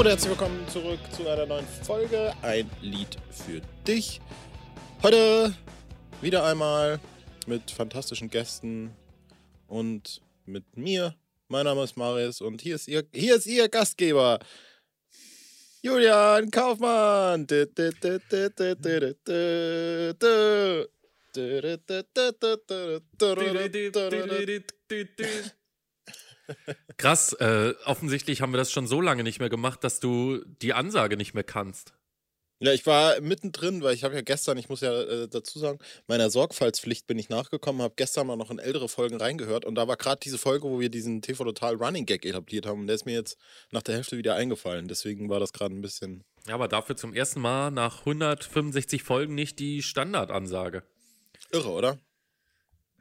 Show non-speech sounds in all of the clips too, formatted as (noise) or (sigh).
und herzlich willkommen zurück zu einer neuen Folge. Ein Lied für dich. Heute wieder einmal mit fantastischen Gästen und mit mir. Mein Name ist Marius und hier ist ihr, hier ist ihr Gastgeber. Julian Kaufmann. Krass, äh, offensichtlich haben wir das schon so lange nicht mehr gemacht, dass du die Ansage nicht mehr kannst. Ja, ich war mittendrin, weil ich habe ja gestern, ich muss ja äh, dazu sagen, meiner Sorgfaltspflicht bin ich nachgekommen, habe gestern mal noch in ältere Folgen reingehört und da war gerade diese Folge, wo wir diesen TV Total Running Gag etabliert haben und der ist mir jetzt nach der Hälfte wieder eingefallen. Deswegen war das gerade ein bisschen. Ja, aber dafür zum ersten Mal nach 165 Folgen nicht die Standardansage. Irre, oder?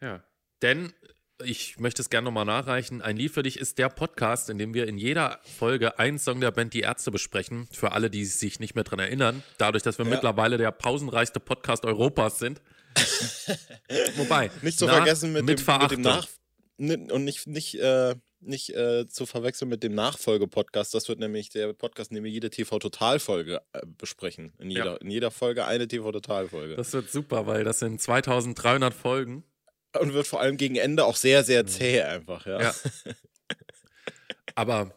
Ja. Denn ich möchte es gerne nochmal nachreichen. Ein Lied für dich ist der Podcast, in dem wir in jeder Folge einen Song der Band Die Ärzte besprechen. Für alle, die sich nicht mehr dran erinnern. Dadurch, dass wir Ja. mittlerweile der pausenreichste Podcast Europas sind. (laughs) Wobei. Nicht zu nach- vergessen mit, mit dem, mit Verachtung. dem Nach und nicht, nicht, äh, nicht äh, zu verwechseln mit dem Nachfolge-Podcast. Das wird nämlich der Podcast, in dem wir jede TV-Total-Folge äh, besprechen. In jeder, Ja. in jeder Folge eine TV-Total-Folge. Das wird super, weil das sind 2300 Folgen. Und wird vor allem gegen Ende auch sehr, sehr zäh einfach, ja. Ja. (laughs) Aber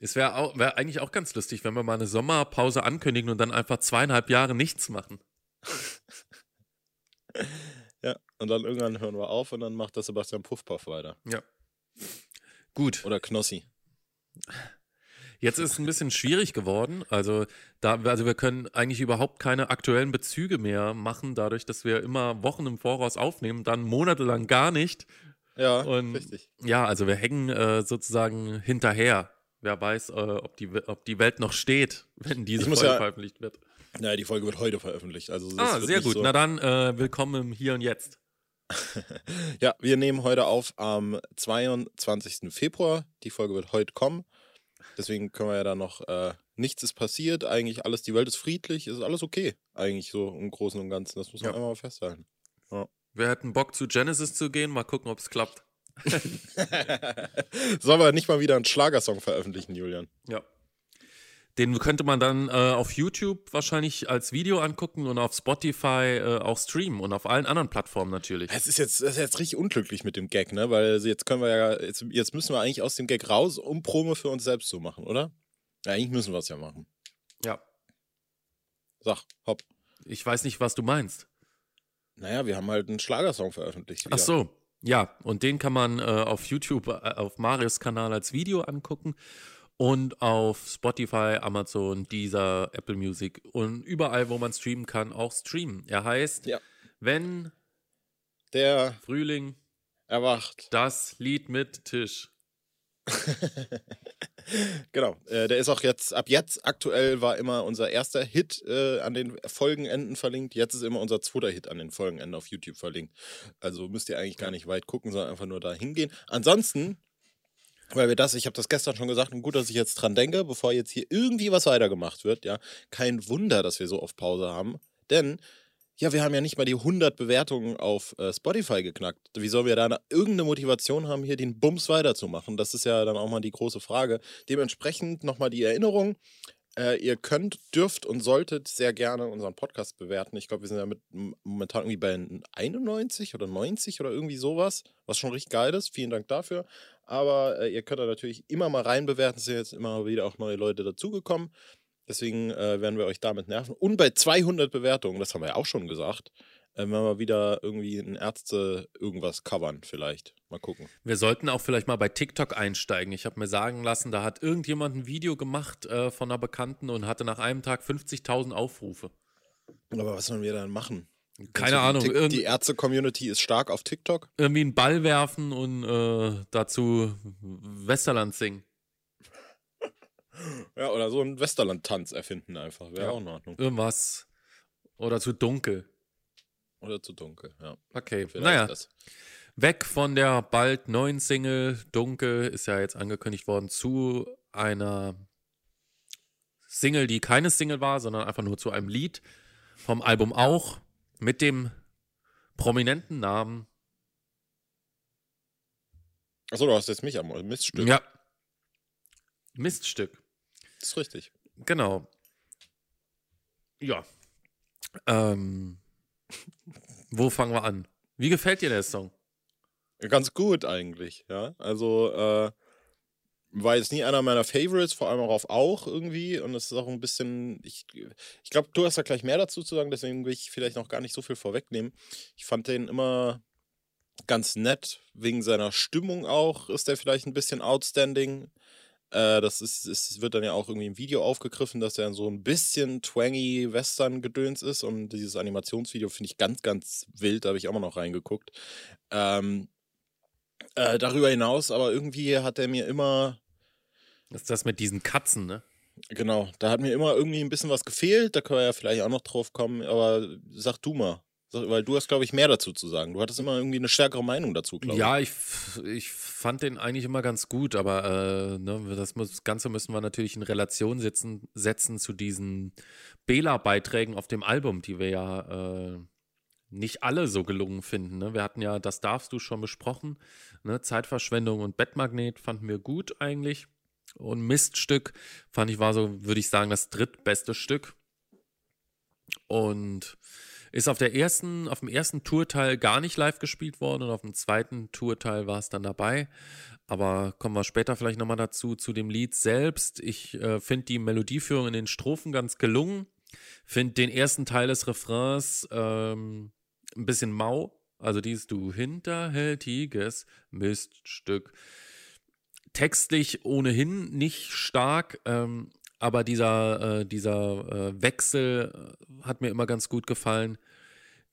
es wäre wär eigentlich auch ganz lustig, wenn wir mal eine Sommerpause ankündigen und dann einfach zweieinhalb Jahre nichts machen. Ja, und dann irgendwann hören wir auf und dann macht der Sebastian Puffpuff weiter. Ja. Gut. Oder Knossi. Jetzt ist es ein bisschen schwierig geworden. Also, da, also wir können eigentlich überhaupt keine aktuellen Bezüge mehr machen, dadurch, dass wir immer Wochen im Voraus aufnehmen, dann monatelang gar nicht. Ja, Und richtig. ja, also wir hängen äh, sozusagen hinterher. Wer weiß, äh, ob, die, ob die Welt noch steht, wenn diese Folge ja- veröffentlicht wird. Ja, die Folge wird heute veröffentlicht. Also Ah, sehr gut. So Na dann, äh, willkommen im Hier und Jetzt. (laughs) Ja, wir nehmen heute auf am 22. Februar. Die Folge wird heute kommen. Deswegen können wir ja da noch, äh, nichts ist passiert, eigentlich alles, die Welt ist friedlich, ist alles okay. Eigentlich so im Großen und Ganzen. Das muss man Ja. einmal mal festhalten. Wir hätten Bock zu Genesis zu gehen, mal gucken, ob es klappt. (laughs) Sollen wir nicht mal wieder einen Schlagersong veröffentlichen, Julian? Ja. Den könnte man dann äh, auf YouTube wahrscheinlich als Video angucken und auf Spotify äh, auch streamen und auf allen anderen Plattformen natürlich. Es ist jetzt, das ist jetzt richtig unglücklich mit dem Gag, ne? Weil jetzt können wir ja, jetzt, jetzt müssen wir eigentlich aus dem Gag raus, um Promo für uns selbst zu machen, oder? Ja, eigentlich müssen wir es ja machen. Ja. Sag, hopp. Ich weiß nicht, was du meinst. Naja, wir haben halt einen Schlagersong veröffentlicht. Ach so. Ja, und den kann man äh, auf YouTube, äh, auf Marius Kanal als Video angucken und auf Spotify, Amazon, Deezer, Apple Music und überall, wo man streamen kann, auch streamen. Er heißt, Ja. wenn Der Frühling erwacht. das Lied mit Tisch. (laughs) Genau. Äh, der ist auch jetzt, ab jetzt aktuell war immer unser erster Hit äh, an den Folgenenden verlinkt. Jetzt ist immer unser zweiter Hit an den Folgenenden auf YouTube verlinkt. Also müsst ihr eigentlich gar nicht weit gucken, sondern einfach nur da hingehen. Ansonsten, weil wir das, ich habe das gestern schon gesagt und gut, dass ich jetzt dran denke, bevor jetzt hier irgendwie was weitergemacht wird, ja, kein Wunder, dass wir so oft Pause haben. Denn ja, wir haben ja nicht mal die 100 Bewertungen auf äh, Spotify geknackt. Wie sollen wir da eine, irgendeine Motivation haben, hier den Bums weiterzumachen? Das ist ja dann auch mal die große Frage. Dementsprechend nochmal die Erinnerung. Äh, ihr könnt, dürft und solltet sehr gerne unseren Podcast bewerten. Ich glaube, wir sind ja mit, momentan irgendwie bei 91 oder 90 oder irgendwie sowas, was schon richtig geil ist. Vielen Dank dafür. Aber äh, ihr könnt da natürlich immer mal rein bewerten. Es sind jetzt immer wieder auch neue Leute dazugekommen. Deswegen äh, werden wir euch damit nerven. Und bei 200 Bewertungen, das haben wir ja auch schon gesagt, äh, werden wir wieder irgendwie ein Ärzte irgendwas covern vielleicht. Mal gucken. Wir sollten auch vielleicht mal bei TikTok einsteigen. Ich habe mir sagen lassen, da hat irgendjemand ein Video gemacht äh, von einer Bekannten und hatte nach einem Tag 50.000 Aufrufe. Aber was sollen wir dann machen? Keine Also Ahnung, Die, Ärzte-Community ist stark auf TikTok. irgendwie einen Ball werfen und äh, dazu Westerland singen. Ja, oder so einen Westerland-Tanz erfinden einfach. Wäre Ja. auch in Ordnung. Irgendwas. Oder zu dunkel. Oder zu dunkel, ja. Okay, Vielleicht naja. das. Weg von der bald neuen Single Dunkel ist ja jetzt angekündigt worden zu einer Single, die keine Single war, sondern einfach nur zu einem Lied vom Album auch mit dem prominenten Namen. Achso, du hast jetzt mich am Miststück. Ja. Miststück. Das ist richtig. Genau. Ja. Ähm, (laughs) wo fangen wir an? Wie gefällt dir der Song? Ganz gut eigentlich, ja. Also, äh, war jetzt nie einer meiner Favorites, vor allem auch auf auch irgendwie. Und es ist auch ein bisschen, ich, ich glaube, du hast da gleich mehr dazu zu sagen, deswegen will ich vielleicht noch gar nicht so viel vorwegnehmen. Ich fand den immer ganz nett, wegen seiner Stimmung auch ist der vielleicht ein bisschen outstanding. Äh, das ist, es wird dann ja auch irgendwie im Video aufgegriffen, dass er so ein bisschen twangy Western-Gedöns ist. Und dieses Animationsvideo finde ich ganz, ganz wild. Da habe ich auch mal noch reingeguckt. Ähm, äh, darüber hinaus, aber irgendwie hat er mir immer. Das ist das mit diesen Katzen, ne? Genau, da hat mir immer irgendwie ein bisschen was gefehlt. Da können wir ja vielleicht auch noch drauf kommen. Aber sag du mal. Weil du hast, glaube ich, mehr dazu zu sagen. Du hattest immer irgendwie eine stärkere Meinung dazu, glaube ich. Ja, ich, ich fand den eigentlich immer ganz gut, aber äh, ne, das, muss, das, Ganze müssen wir natürlich in Relation setzen, setzen zu diesen Bela-Beiträgen auf dem Album, die wir ja äh, nicht alle so gelungen finden. Ne? Wir hatten ja, das darfst du schon besprochen, ne? Zeitverschwendung und Bettmagnet fanden wir gut eigentlich. Und Miststück fand ich war so, würde ich sagen, das drittbeste Stück. Und ist auf der ersten, auf dem ersten Tourteil gar nicht live gespielt worden und auf dem zweiten Tourteil war es dann dabei. Aber kommen wir später vielleicht nochmal dazu, zu dem Lied selbst. Ich äh, finde die Melodieführung in den Strophen ganz gelungen. Finde den ersten Teil des Refrains ähm, ein bisschen mau. Also dieses Du hinterhältiges Miststück. Textlich ohnehin nicht stark, ähm, aber dieser, äh, dieser äh, Wechsel äh, hat mir immer ganz gut gefallen.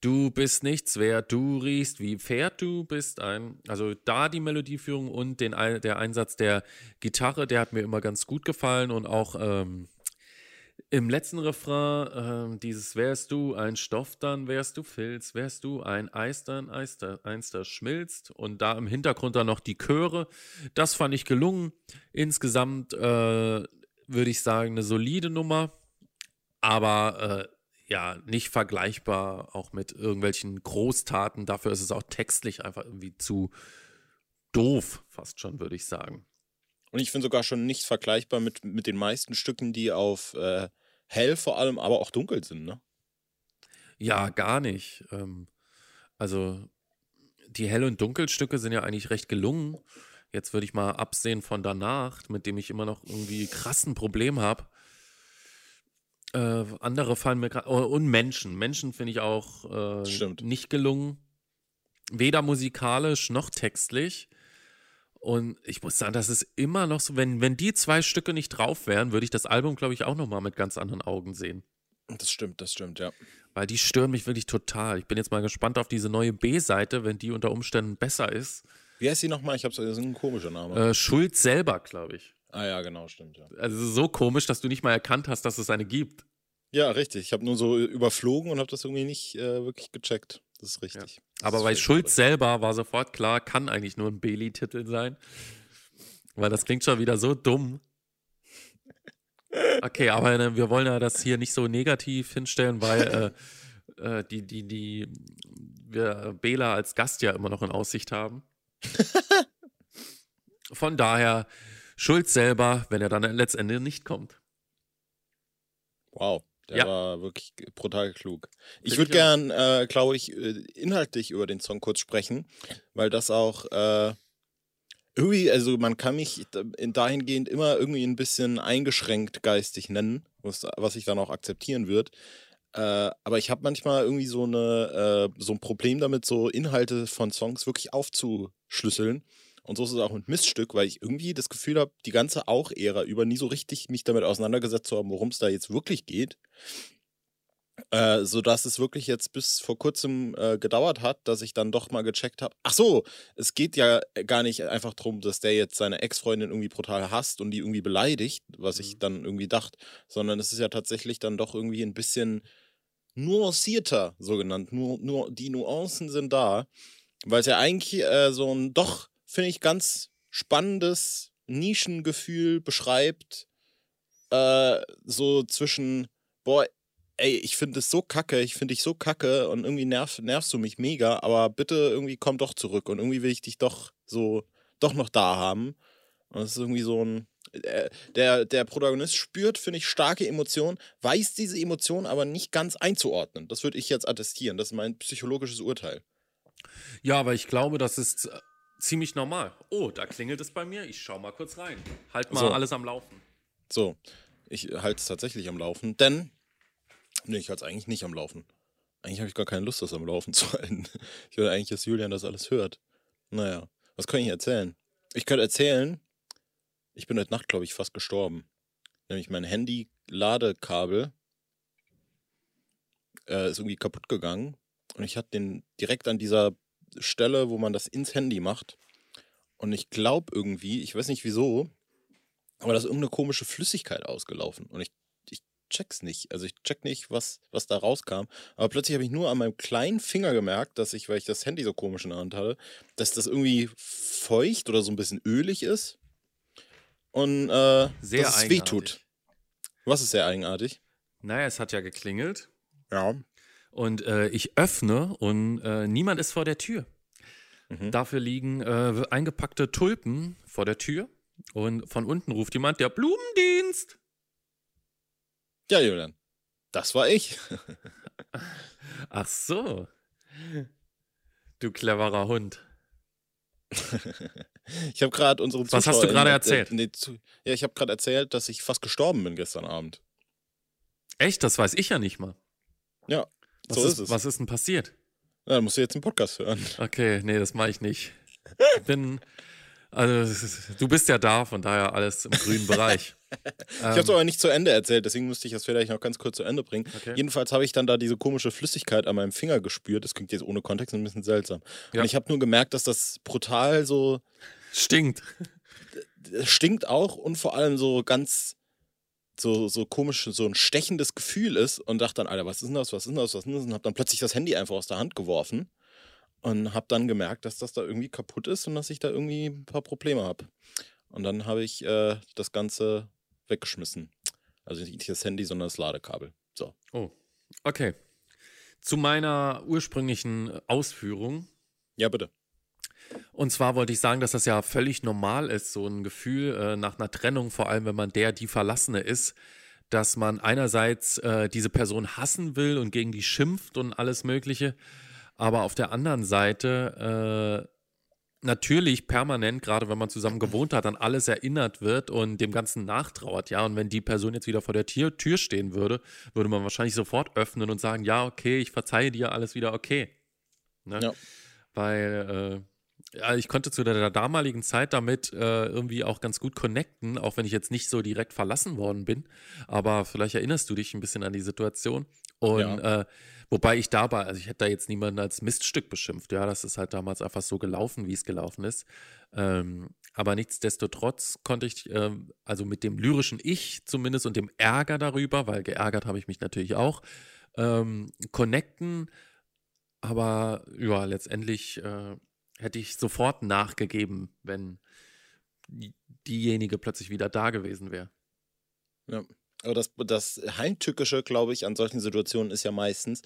Du bist nichts wert, du riechst wie Pferd, du bist ein. Also da die Melodieführung und den, der Einsatz der Gitarre, der hat mir immer ganz gut gefallen und auch ähm, im letzten Refrain, äh, dieses wärst du ein Stoff, dann wärst du Filz, wärst du ein Eis, dann Eis, eins, das schmilzt. Und da im Hintergrund dann noch die Chöre. Das fand ich gelungen. Insgesamt äh, würde ich sagen, eine solide Nummer, aber äh, ja, nicht vergleichbar auch mit irgendwelchen Großtaten. Dafür ist es auch textlich einfach irgendwie zu doof, fast schon, würde ich sagen. Und ich finde sogar schon nicht vergleichbar mit, mit den meisten Stücken, die auf äh, hell vor allem, aber auch dunkel sind, ne? Ja, gar nicht. Ähm, also die Hell- und Dunkelstücke sind ja eigentlich recht gelungen. Jetzt würde ich mal absehen von danach, mit dem ich immer noch irgendwie krassen Problem habe. Äh, andere fallen mir gerade. Oh, und Menschen. Menschen finde ich auch äh, nicht gelungen. Weder musikalisch noch textlich. Und ich muss sagen, das ist immer noch so, wenn, wenn die zwei Stücke nicht drauf wären, würde ich das Album, glaube ich, auch nochmal mit ganz anderen Augen sehen. Das stimmt, das stimmt, ja. Weil die stören mich wirklich total. Ich bin jetzt mal gespannt auf diese neue B-Seite, wenn die unter Umständen besser ist. Wie heißt sie nochmal? Ich habe das ist ein komischer Name. Äh, Schulz selber, glaube ich. Ah ja, genau, stimmt. Ja. Also so komisch, dass du nicht mal erkannt hast, dass es eine gibt. Ja, richtig. Ich habe nur so überflogen und habe das irgendwie nicht äh, wirklich gecheckt. Das ist richtig. Ja. Das Aber ist bei Schulz selber war sofort klar, kann eigentlich nur ein Bailey-Titel sein. Weil das klingt schon wieder so dumm. Okay, aber ne, wir wollen ja das hier nicht so negativ hinstellen, weil äh, äh, die, die, die, wir Bela als Gast ja immer noch in Aussicht haben. Von daher schuld selber, wenn er dann letztendlich nicht kommt. Wow, der ja. war wirklich brutal klug. Ich würde gern, äh, glaube ich, äh, inhaltlich über den Song kurz sprechen, weil das auch äh, irgendwie, also man kann mich dahingehend immer irgendwie ein bisschen eingeschränkt geistig nennen, was, was ich dann auch akzeptieren wird. Äh, aber ich habe manchmal irgendwie so, eine, äh, so ein Problem damit, so Inhalte von Songs wirklich aufzuschlüsseln. Und so ist es auch mit Miststück, weil ich irgendwie das Gefühl habe, die ganze Auch-Ära über nie so richtig mich damit auseinandergesetzt zu haben, worum es da jetzt wirklich geht. Äh, sodass es wirklich jetzt bis vor kurzem äh, gedauert hat, dass ich dann doch mal gecheckt habe. Ach so, es geht ja gar nicht einfach darum, dass der jetzt seine Ex-Freundin irgendwie brutal hasst und die irgendwie beleidigt, was ich mhm. dann irgendwie dachte, sondern es ist ja tatsächlich dann doch irgendwie ein bisschen nuancierter, so genannt. Nur, nur die Nuancen sind da, weil es ja eigentlich äh, so ein doch, finde ich, ganz spannendes Nischengefühl beschreibt, äh, so zwischen, boah, ey, ich finde es so kacke, ich finde dich so kacke und irgendwie nerv, nervst du mich mega, aber bitte irgendwie komm doch zurück und irgendwie will ich dich doch so, doch noch da haben. Und es ist irgendwie so ein, äh, der, der Protagonist spürt, finde ich, starke Emotionen, weiß diese Emotionen aber nicht ganz einzuordnen. Das würde ich jetzt attestieren. Das ist mein psychologisches Urteil. Ja, aber ich glaube, das ist äh, ziemlich normal. Oh, da klingelt es bei mir. Ich schau mal kurz rein. Halt mal So. alles am Laufen. So, ich halte es tatsächlich am Laufen, denn. Nee, ich halte es eigentlich nicht am Laufen. Eigentlich habe ich gar keine Lust, das am Laufen (laughs) zu halten. Ich will eigentlich, dass Julian das alles hört. Naja, was kann ich erzählen? Ich könnte erzählen, ich bin heute Nacht, glaube ich, fast gestorben. Nämlich mein Handy-Ladekabel äh, ist irgendwie kaputt gegangen. Und ich hatte den direkt an dieser Stelle, wo man das ins Handy macht. Und ich glaube irgendwie, ich weiß nicht wieso, aber da ist irgendeine komische Flüssigkeit ausgelaufen. Und ich, ich check's nicht. Also ich check nicht, was, was da rauskam. Aber plötzlich habe ich nur an meinem kleinen Finger gemerkt, dass ich, weil ich das Handy so komisch in der Hand hatte, dass das irgendwie feucht oder so ein bisschen ölig ist. Und äh, Sehr dass es eigenartig. wehtut. Was ist sehr eigenartig? Naja, es hat ja geklingelt. Ja. Und äh, ich öffne und äh, niemand ist vor der Tür. Mhm. Dafür liegen äh, eingepackte Tulpen vor der Tür. Und von unten ruft jemand, der Blumendienst. Ja, Julian. Das war ich. (laughs) Ach so. Du cleverer Hund. (laughs) Ich habe gerade unsere Was hast du gerade äh, erzählt? nee, zu, ja, ich habe gerade erzählt, dass ich fast gestorben bin gestern Abend. Echt, das weiß ich ja nicht mal. Ja, Was, so ist, ist es. was ist denn passiert? Ja, dann musst du jetzt einen Podcast hören. Okay, nee, das mache ich nicht. Ich bin, also du bist ja da, von daher alles im grünen Bereich. (laughs) Ich habe es aber nicht zu Ende erzählt, deswegen musste ich das vielleicht noch ganz kurz zu Ende bringen. Okay. Jedenfalls habe ich dann da diese komische Flüssigkeit an meinem Finger gespürt. Das klingt jetzt ohne Kontext ein bisschen seltsam. Ja. Und ich habe nur gemerkt, dass das brutal so Stinkt. (laughs) stinkt auch und vor allem so ganz so, so komisch, so ein stechendes Gefühl ist und dachte dann, Alter, was ist denn das, was ist denn das, was ist denn das? Und habe dann plötzlich das Handy einfach aus der Hand geworfen und habe dann gemerkt, dass das da irgendwie kaputt ist und dass ich da irgendwie ein paar Probleme habe. Und dann habe ich äh, das Ganze weggeschmissen. Also nicht das Handy, sondern das Ladekabel. So. Oh, okay. Zu meiner ursprünglichen Ausführung. Ja, bitte. Und zwar wollte ich sagen, dass das ja völlig normal ist, so ein Gefühl äh, nach einer Trennung, vor allem wenn man der, die Verlassene ist, dass man einerseits äh, diese Person hassen will und gegen die schimpft und alles Mögliche, aber auf der anderen Seite äh, natürlich permanent, gerade wenn man zusammen gewohnt hat, an alles erinnert wird und dem Ganzen nachtrauert, ja. Und wenn die Person jetzt wieder vor der Tür, Tür stehen würde, würde man wahrscheinlich sofort öffnen und sagen, ja, okay, ich verzeihe dir, alles wieder okay. Ne? Ja. Weil äh, ich konnte zu der damaligen Zeit damit äh, irgendwie auch ganz gut connecten, auch wenn ich jetzt nicht so direkt verlassen worden bin. Aber vielleicht erinnerst du dich ein bisschen an die Situation. Und äh, wobei ich dabei, also ich hätte da jetzt niemanden als Miststück beschimpft. Ja, das ist halt damals einfach so gelaufen, wie es gelaufen ist. Ähm, aber nichtsdestotrotz konnte ich, ähm, also mit dem lyrischen Ich zumindest und dem Ärger darüber, weil geärgert habe ich mich natürlich auch, ähm, connecten. Aber ja, letztendlich äh, hätte ich sofort nachgegeben, wenn die- diejenige plötzlich wieder da gewesen wäre. Ja. Aber das, das Heimtückische, glaube ich, an solchen Situationen ist ja meistens,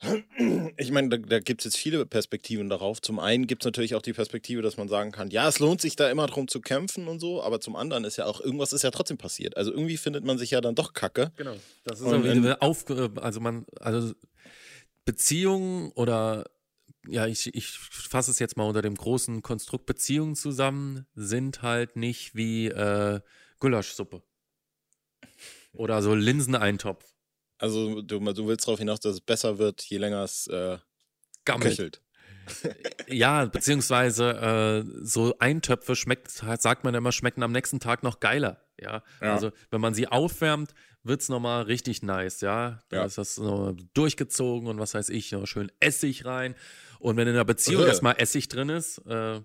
(clears throat) ich meine, da, da gibt es jetzt viele Perspektiven darauf. Zum einen gibt es natürlich auch die Perspektive, dass man sagen kann, ja, es lohnt sich da immer drum zu kämpfen und so, aber zum anderen ist ja auch, irgendwas ist ja trotzdem passiert. Also irgendwie findet man sich ja dann doch kacke. Genau. Das ist Und auf, also man, also Beziehungen oder ja, ich, ich fasse es jetzt mal unter dem großen Konstrukt Beziehungen zusammen, sind halt nicht wie äh, Gulaschsuppe. Oder so Linseneintopf. Also du, du willst darauf hinaus, dass es besser wird, je länger es äh, Gammelt. köchelt. Ja, beziehungsweise äh, so Eintöpfe schmeckt, sagt man immer, schmecken am nächsten Tag noch geiler. Ja, Ja. also wenn man sie aufwärmt, wird's nochmal richtig nice, ja. Da Ja. ist das noch durchgezogen und was weiß ich, noch schön Essig rein. Und wenn in der Beziehung Äh. erstmal Essig drin ist, äh,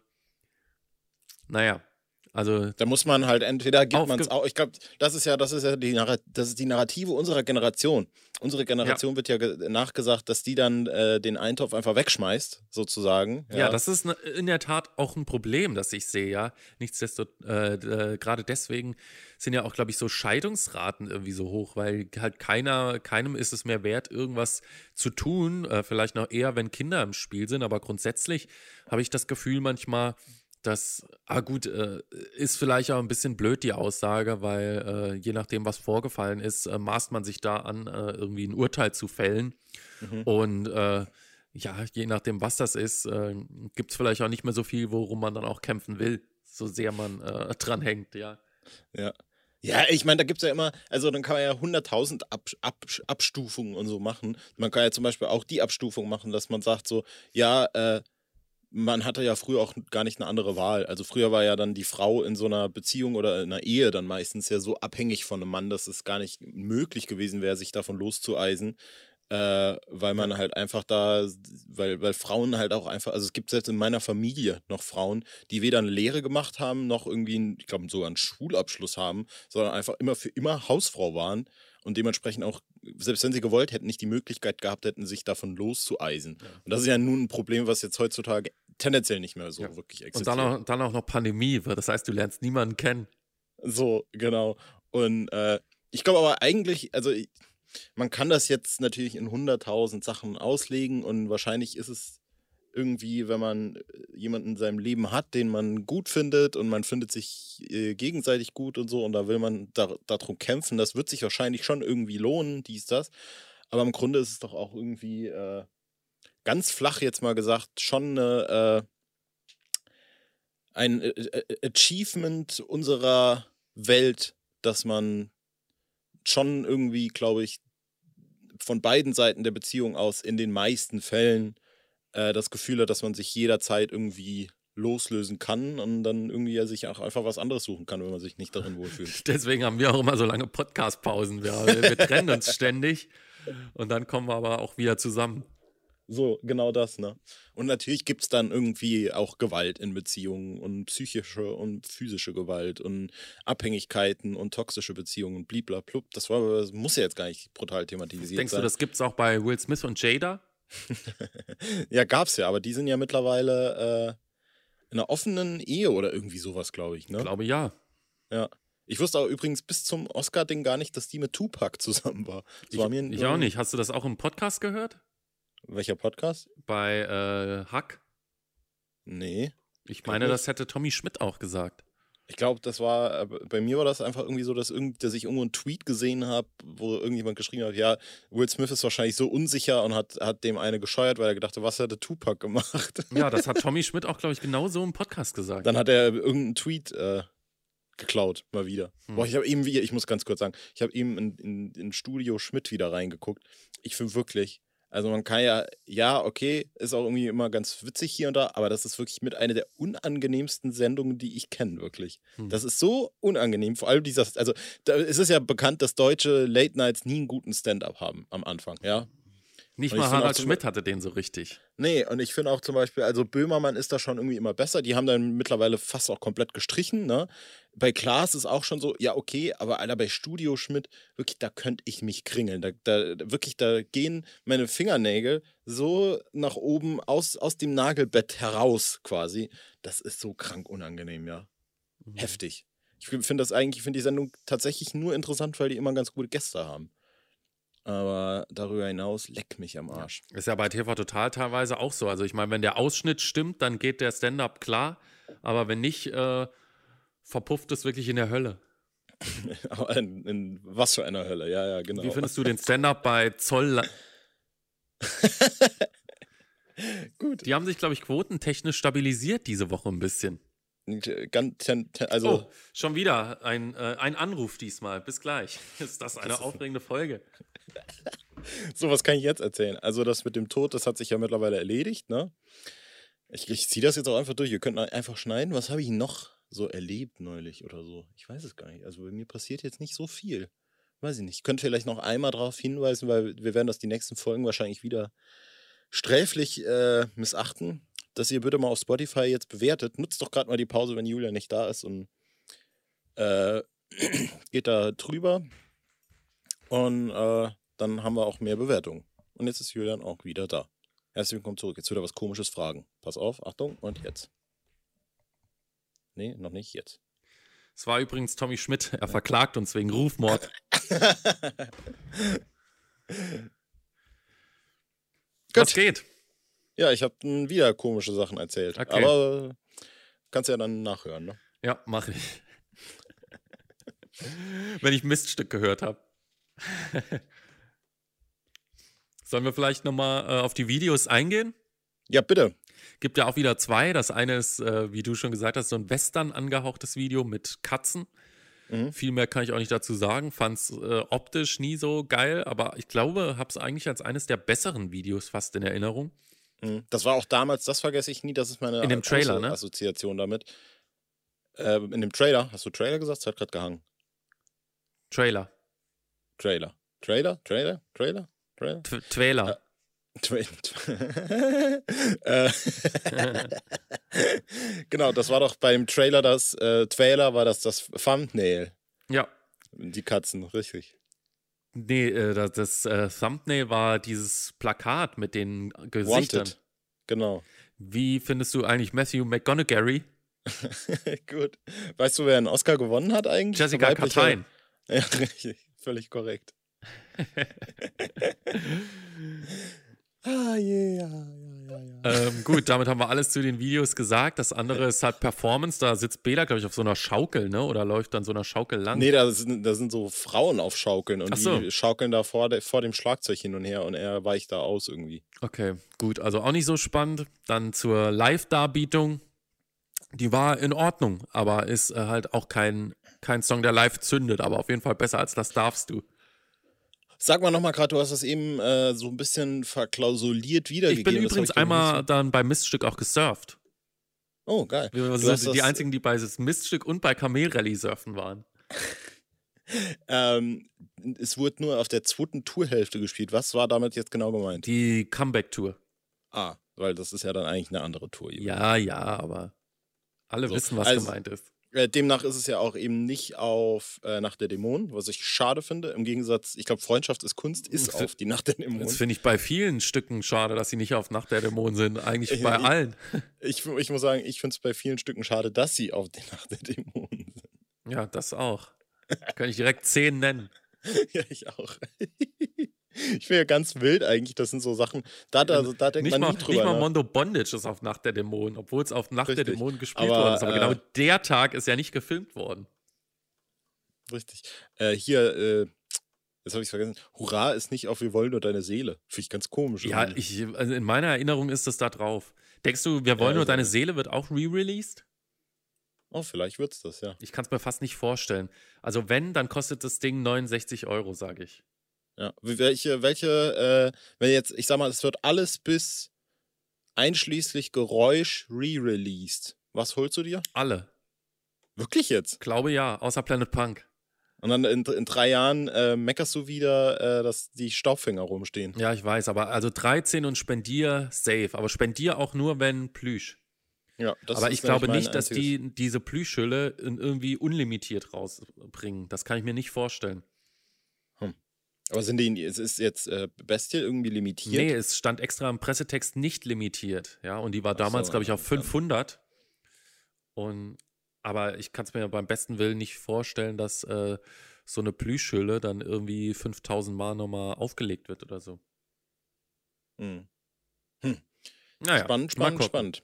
naja, also Da muss man halt entweder gibt man es auch. Ich glaube, das ist ja, das ist ja die, das ist die Narrative unserer Generation. Unsere Generation wird ja ge- nachgesagt, dass die dann äh, den Eintopf einfach wegschmeißt, sozusagen. Ja, das ist ne- in der Tat auch ein Problem, das ich sehe, ja. Nichtsdestotrotz, äh, äh, gerade deswegen sind ja auch, glaube ich, so Scheidungsraten irgendwie so hoch, weil halt keiner, keinem ist es mehr wert, irgendwas zu tun. Äh, vielleicht noch eher, wenn Kinder im Spiel sind, aber grundsätzlich habe ich das Gefühl manchmal, Das, ah gut, äh, ist vielleicht auch ein bisschen blöd, die Aussage, weil äh, je nachdem, was vorgefallen ist, äh, maßt man sich da an, äh, irgendwie ein Urteil zu fällen. Mhm. Und äh, ja, je nachdem, was das ist, äh, gibt es vielleicht auch nicht mehr so viel, worum man dann auch kämpfen will, so sehr man äh, (laughs) dran hängt, ja. Ja. Ja, ich meine, da gibt es ja immer, also dann kann man ja 100.000 Ab, Ab, Abstufungen und so machen. Man kann ja zum Beispiel auch die Abstufung machen, dass man sagt so, ja, äh, man hatte ja früher auch gar nicht eine andere Wahl. Also früher war ja dann die Frau in so einer Beziehung oder in einer Ehe dann meistens ja so abhängig von einem Mann, dass es gar nicht möglich gewesen wäre, sich davon loszueisen. Äh, weil man halt einfach da, weil, weil Frauen halt auch einfach, also es gibt selbst in meiner Familie noch Frauen, die weder eine Lehre gemacht haben, noch irgendwie, einen, ich glaube, sogar einen Schulabschluss haben, sondern einfach immer für immer Hausfrau waren und dementsprechend auch, selbst wenn sie gewollt hätten, nicht die Möglichkeit gehabt hätten, sich davon loszueisen. Ja. Und das ist ja nun ein Problem, was jetzt heutzutage tendenziell nicht mehr so Ja. wirklich Und existiert. dann auch, dann auch noch Pandemie, das heißt, du lernst niemanden kennen. So, genau. Und äh, ich glaube aber eigentlich, also ich, man kann das jetzt natürlich in 100.000 Sachen auslegen und wahrscheinlich ist es irgendwie, wenn man äh, jemanden in seinem Leben hat, den man gut findet und man findet sich äh, gegenseitig gut und so und da will man da, darum kämpfen, das wird sich wahrscheinlich schon irgendwie lohnen, dies, das. Aber im Grunde ist es doch auch irgendwie äh, ganz flach jetzt mal gesagt schon eine, äh, ein äh, äh, Achievement unserer Welt, dass man schon irgendwie, glaube ich, von beiden Seiten der Beziehung aus in den meisten Fällen äh, das Gefühl hat, dass man sich jederzeit irgendwie loslösen kann und dann irgendwie ja sich auch einfach was anderes suchen kann, wenn man sich nicht darin wohlfühlt. (laughs) Deswegen haben wir auch immer so lange Podcast-Pausen. Wir, wir trennen uns (laughs) ständig und dann kommen wir aber auch wieder zusammen. So, genau das, ne? Und natürlich gibt es dann irgendwie auch Gewalt in Beziehungen und psychische und physische Gewalt und Abhängigkeiten und toxische Beziehungen und bliblablub. Das, war, das muss ja jetzt gar nicht brutal thematisiert Denkst sein. du, das gibt es auch bei Will Smith und Jada? (laughs) ja, gab's ja, aber die sind ja mittlerweile äh, in einer offenen Ehe oder irgendwie sowas, glaube ich, ne? Ich glaube ja. Ja. Ich wusste auch übrigens bis zum Oscar-Ding gar nicht, dass die mit Tupac zusammen war. Das Ich, war mir ich auch nicht. Hast du das auch im Podcast gehört? Welcher Podcast? Bei äh, Hack? Nee. Ich meine, das hätte Tommy Schmidt auch gesagt. Ich glaube, das war, äh, bei mir war das einfach irgendwie so, dass, irgend, dass ich irgendwo einen Tweet gesehen habe, wo irgendjemand geschrieben hat, ja, Will Smith ist wahrscheinlich so unsicher und hat, hat dem eine gescheuert, weil er gedacht hat, was hätte Tupac gemacht? Ja, das hat (laughs) Tommy Schmidt auch, glaube ich, genau so im Podcast gesagt. Dann hat er irgendeinen Tweet äh, geklaut, mal wieder. Hm. Boah, ich habe eben ich muss ganz kurz sagen, ich habe eben in, in, in Studio Schmidt wieder reingeguckt. Ich finde wirklich, also man kann ja, ja, okay, ist auch irgendwie immer ganz witzig hier und da, aber das ist wirklich mit einer der unangenehmsten Sendungen, die ich kenne, wirklich. Hm. Das ist so unangenehm, vor allem dieser, also da, es ist ja bekannt, dass deutsche Late Nights nie einen guten Stand-up haben am Anfang, ja. Nicht Und mal Harald Schmidt hatte den so richtig. Nee, und ich finde auch zum Beispiel, also Böhmermann ist da schon irgendwie immer besser. Die haben dann mittlerweile fast auch komplett gestrichen. Ne? Bei Klaas ist auch schon so, ja, okay, aber Alter, bei Studio Schmidt, wirklich, da könnte ich mich kringeln. Da, da, wirklich, da gehen meine Fingernägel so nach oben aus, aus dem Nagelbett heraus quasi. Das ist so krank unangenehm, ja. Mhm. Heftig. Ich finde das eigentlich, ich finde die Sendung tatsächlich nur interessant, weil die immer ganz gute Gäste haben. Aber darüber hinaus, leck mich am Arsch. Ist ja bei TV Total teilweise auch so. Also ich meine, wenn der Ausschnitt stimmt, dann geht der Stand-up klar. Aber wenn nicht, äh, verpufft es wirklich in der Hölle. (laughs) In, in was für einer Hölle, ja, ja, genau. Wie findest du den Stand-up bei Zoll? (laughs) Gut. Die haben sich, glaube ich, quotentechnisch stabilisiert diese Woche ein bisschen. Also, Oh, schon wieder ein, äh, ein Anruf diesmal. Bis gleich. (laughs) Ist das eine aufregende Folge? sowas kann ich jetzt erzählen. Also, das mit dem Tod, das hat sich ja mittlerweile erledigt, ne? Ich, ich ziehe das jetzt auch einfach durch. Wir könnten einfach schneiden. Was habe ich noch so erlebt neulich oder so? Ich weiß es gar nicht. Also, bei mir passiert jetzt nicht so viel. Weiß ich nicht. Ich könnte vielleicht noch einmal darauf hinweisen, weil wir werden das die nächsten Folgen wahrscheinlich wieder sträflich äh, missachten, dass ihr bitte mal auf Spotify jetzt bewertet. Nutzt doch gerade mal die Pause, wenn Julia nicht da ist und äh, (clears throat) geht da drüber. Und äh, dann haben wir auch mehr Bewertungen. Und jetzt ist Julian auch wieder da. Herzlich willkommen zurück. Jetzt wird er was Komisches fragen. Pass auf, Achtung und jetzt. Nee, noch nicht jetzt. Es war übrigens Tommy Schmidt. Er verklagt uns wegen Rufmord. (laughs) Was geht? Ja, ich habe wieder komische Sachen erzählt. Okay. Aber kannst du ja dann nachhören, ne? Ja, mache ich. (laughs) Wenn ich Miststück gehört habe. (laughs) Sollen wir vielleicht nochmal äh, auf die Videos eingehen? Ja, bitte. Gibt ja auch wieder zwei. Das eine ist, äh, wie du schon gesagt hast, so ein Western angehauchtes Video mit Katzen. Mhm. Viel mehr kann ich auch nicht dazu sagen. Fand es äh, optisch nie so geil, aber ich glaube, habe es eigentlich als eines der besseren Videos fast in Erinnerung. Mhm. Das war auch damals, das vergesse ich nie, das ist meine in dem Trailer, ne? Assoziation damit. Äh, in dem Trailer, hast du Trailer gesagt? Es hat gerade gehangen. Trailer. Trailer. Trailer? Trailer? Trailer? Trailer? Trailer. (laughs) Äh, (laughs) genau, das war doch beim Trailer das äh, Trailer war das das Thumbnail. Ja. Die Katzen, richtig. Nee, äh, das, das äh, Thumbnail war dieses Plakat mit den Gesichtern. Wanted. Genau. Wie findest du eigentlich Matthew McGonaghy? (laughs) Gut. Weißt du, wer einen Oscar gewonnen hat eigentlich? Jessica Chastain. Ja, richtig. Völlig korrekt. Ah, yeah, ja, ja, ja. Ähm, gut, damit haben wir alles zu den Videos gesagt. Das andere ist halt Performance. Da sitzt Bela, glaube ich, auf so einer Schaukel, ne? Oder läuft dann so einer Schaukel lang? Nee, da sind, da sind so Frauen auf Schaukeln und so. die schaukeln da vor, de, vor dem Schlagzeug hin und her und er weicht da aus irgendwie. Okay, gut. Also auch nicht so spannend. Dann zur Live-Darbietung. Die war in Ordnung, aber ist äh, halt auch kein, kein Song, der live zündet. Aber auf jeden Fall besser als das darfst du. Sag mal nochmal gerade, du hast das eben äh, so ein bisschen verklausuliert wiedergegeben. Ich bin übrigens einmal dann beim Miststück auch gesurft. Oh, geil. Wir sind die einzigen, die bei Miststück und bei Kamelrally surfen waren. (laughs) ähm, es wurde nur auf der zweiten Tourhälfte gespielt. Was war damit jetzt genau gemeint? Die Comeback-Tour. Ah, weil das ist ja dann eigentlich eine andere Tour. Ja, ja, aber alle so, wissen, was also, gemeint ist. Äh, demnach ist es ja auch eben nicht auf äh, Nacht der Dämonen, was ich schade finde. Im Gegensatz, ich glaube, Freundschaft ist Kunst, ist auf die Nacht der Dämonen. Das finde ich bei vielen Stücken schade, dass sie nicht auf Nacht der Dämonen sind. Eigentlich ich, bei ich, allen. (laughs) Ich, ich muss sagen, ich finde es bei vielen Stücken schade, dass sie auf die Nacht der Dämonen sind. Ja, das auch. Kann ich direkt zehn nennen. (laughs) ja, ich auch. (laughs) (laughs) Ich finde ja ganz wild eigentlich, das sind so Sachen, da, da, da denkt nicht man mal, nie drüber. Nicht mal ne? Mondo Bondage ist auf Nacht der Dämonen, obwohl es auf Nacht Richtig. der Dämonen gespielt aber, worden ist. Aber genau äh, genau der Tag ist ja nicht gefilmt worden. Richtig. Äh, hier, äh, jetzt habe ich es vergessen. Hurra ist nicht auf Wir wollen nur deine Seele. Finde ich ganz komisch. Ja, ich, also in meiner Erinnerung ist das da drauf. Denkst du, Wir wollen ja, nur also, deine Seele wird auch re-released? Oh, vielleicht wird es das, ja. Ich kann es mir fast nicht vorstellen. Also wenn, dann kostet das Ding 69 Euro, sage ich. Ja. Welche, welche, äh, wenn jetzt, ich sag mal, es wird alles bis einschließlich Geräusch re-released. Was holst du dir? Alle. Wirklich jetzt? Glaube ja, außer Planet Punk. Und dann in, in drei Jahren äh, meckerst du wieder, äh, dass die Staubfänger rumstehen. Ja, ich weiß, aber also 13 und Spendier safe. Aber Spendier auch nur, wenn Plüsch. Ja, das aber ich glaube nicht, dass die diese Plüschhülle irgendwie unlimitiert rausbringen. Das kann ich mir nicht vorstellen. Aber sind die, es ist jetzt äh, Bestial irgendwie limitiert? Nee, es stand extra im Pressetext nicht limitiert, ja, und die war damals, so, glaube ich, auf 500. Und, aber ich kann es mir beim besten Willen nicht vorstellen, dass äh, so eine Plüschhülle dann irgendwie 5000 Mal nochmal aufgelegt wird oder so. Hm. Hm. Naja, spannend, spannend, spannend.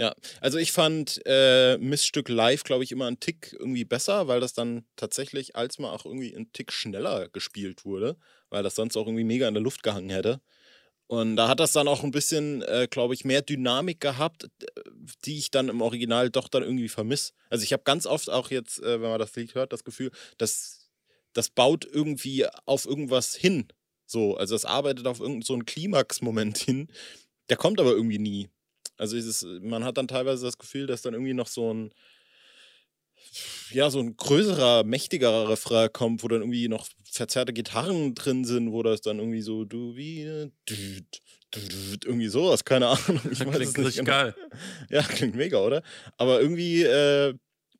Ja, also ich fand äh, Missstück live, glaube ich, immer einen Tick irgendwie besser, weil das dann tatsächlich als mal auch irgendwie einen Tick schneller gespielt wurde, weil das sonst auch irgendwie mega in der Luft gehangen hätte. Und da hat das dann auch ein bisschen, äh, glaube ich, mehr Dynamik gehabt, die ich dann im Original doch dann irgendwie vermisse. Also ich habe ganz oft auch jetzt, äh, wenn man das Lied hört, das Gefühl, dass das baut irgendwie auf irgendwas hin. So, also es arbeitet auf irgendeinen so Klimax-Moment hin. Der kommt aber irgendwie nie. Also dieses, man hat dann teilweise das Gefühl, dass dann irgendwie noch so ein, ja, so ein größerer, mächtigerer Refrain kommt, wo dann irgendwie noch verzerrte Gitarren drin sind, wo das dann irgendwie so, du wie, irgendwie sowas, keine Ahnung. Ich weiß klingt richtig genau. geil. (laughs) Ja, klingt mega, oder? Aber irgendwie äh,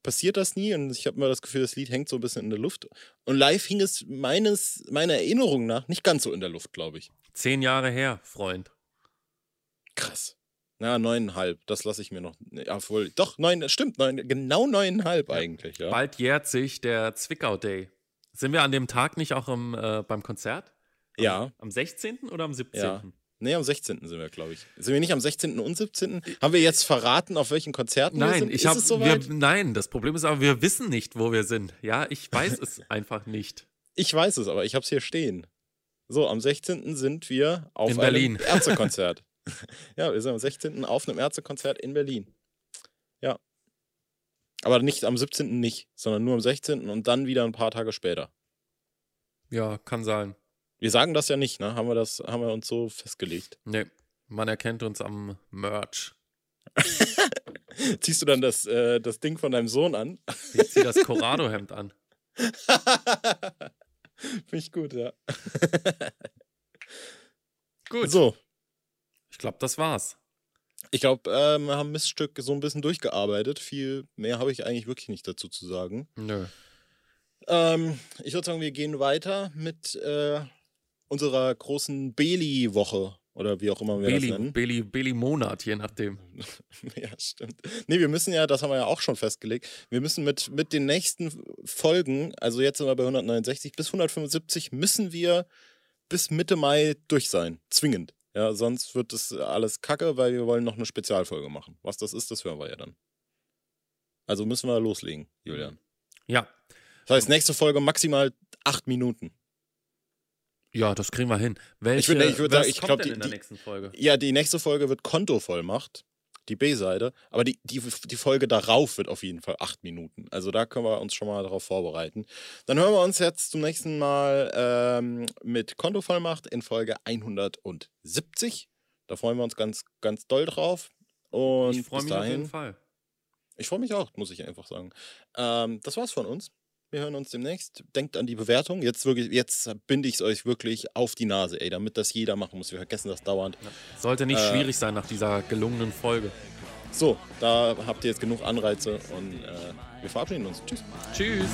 passiert das nie und ich habe immer das Gefühl, das Lied hängt so ein bisschen in der Luft. Und live hing es meines, meiner Erinnerung nach nicht ganz so in der Luft, glaube ich. Zehn Jahre her, Freund. Krass. Na, neuneinhalb, das lasse ich mir noch. Ja, wohl, doch, neun, stimmt, neun, genau neuneinhalb ja. eigentlich, ja. Bald jährt sich der Zwickau Day. Sind wir an dem Tag nicht auch im, äh, beim Konzert? Am, ja. Am 16. oder am 17.? Ja. Nee, am 16. sind wir, glaube ich. Sind wir nicht am 16. und 17.? Haben wir jetzt verraten, auf welchen Konzerten wir Nein, sind? ich Ist habe es soweit? nein, das Problem ist aber, wir wissen nicht, wo wir sind. Ja, ich weiß es (laughs) einfach nicht. Ich weiß es, aber ich habe es hier stehen. So, am 16. sind wir auf In einem. Ärztekonzert. (laughs) ja, wir sind am 16. auf einem Ärztekonzert in Berlin. Ja. Aber nicht am 17. nicht, sondern nur am 16. und dann wieder ein paar Tage später. Ja, kann sein. Wir sagen das ja nicht, ne? Haben wir das, haben wir uns so festgelegt. Nee, man erkennt uns am Merch. (laughs) Ziehst du dann das, äh, das Ding von deinem Sohn an? Ich ziehe das Corrado-Hemd an. (laughs) Finde ich gut, ja. Gut. So, Ich glaube, das war's. ich glaube, äh, wir haben Miststück so ein bisschen durchgearbeitet. Viel mehr habe ich eigentlich wirklich nicht dazu zu sagen. Nö. Ähm, ich würde sagen, wir gehen weiter mit äh, unserer großen Beli-Woche oder wie auch immer wir das Beli, nennen. Beli, Beli Monat, je nachdem. (laughs) ja, stimmt. Nee, wir müssen ja, das haben wir ja auch schon festgelegt, wir müssen mit, mit den nächsten Folgen, also jetzt sind wir bei 169, bis 175 müssen wir bis Mitte Mai durch sein. Zwingend. Ja, sonst wird das alles kacke, weil wir wollen noch eine Spezialfolge machen. Was das ist, das hören wir ja dann. Also müssen wir loslegen, Julian. Ja. Das heißt, nächste Folge maximal acht Minuten. Ja, das kriegen wir hin. Welche, Ich würd- ich würd sagen, ich kommt glaub, denn die- in der die- nächsten Folge? Ja, die nächste Folge wird Kontovollmacht, die B-Seite, aber die, die, die Folge darauf wird auf jeden Fall acht Minuten. Also da können wir uns schon mal darauf vorbereiten. Dann hören wir uns jetzt zum nächsten Mal ähm, mit Kontovollmacht in Folge 170. Da freuen wir uns ganz, ganz doll drauf. Und Ich freue mich auf dahin, jeden Fall. ich freue mich auch, muss ich einfach sagen. Ähm, das war's von uns. Wir hören uns demnächst. Denkt an die Bewertung. Jetzt wirklich, jetzt binde ich es euch wirklich auf die Nase, ey, damit das jeder machen muss. Wir vergessen das dauernd. Sollte nicht Äh, schwierig sein nach dieser gelungenen Folge. So, da habt ihr jetzt genug Anreize und äh, wir verabschieden uns. Tschüss. Tschüss.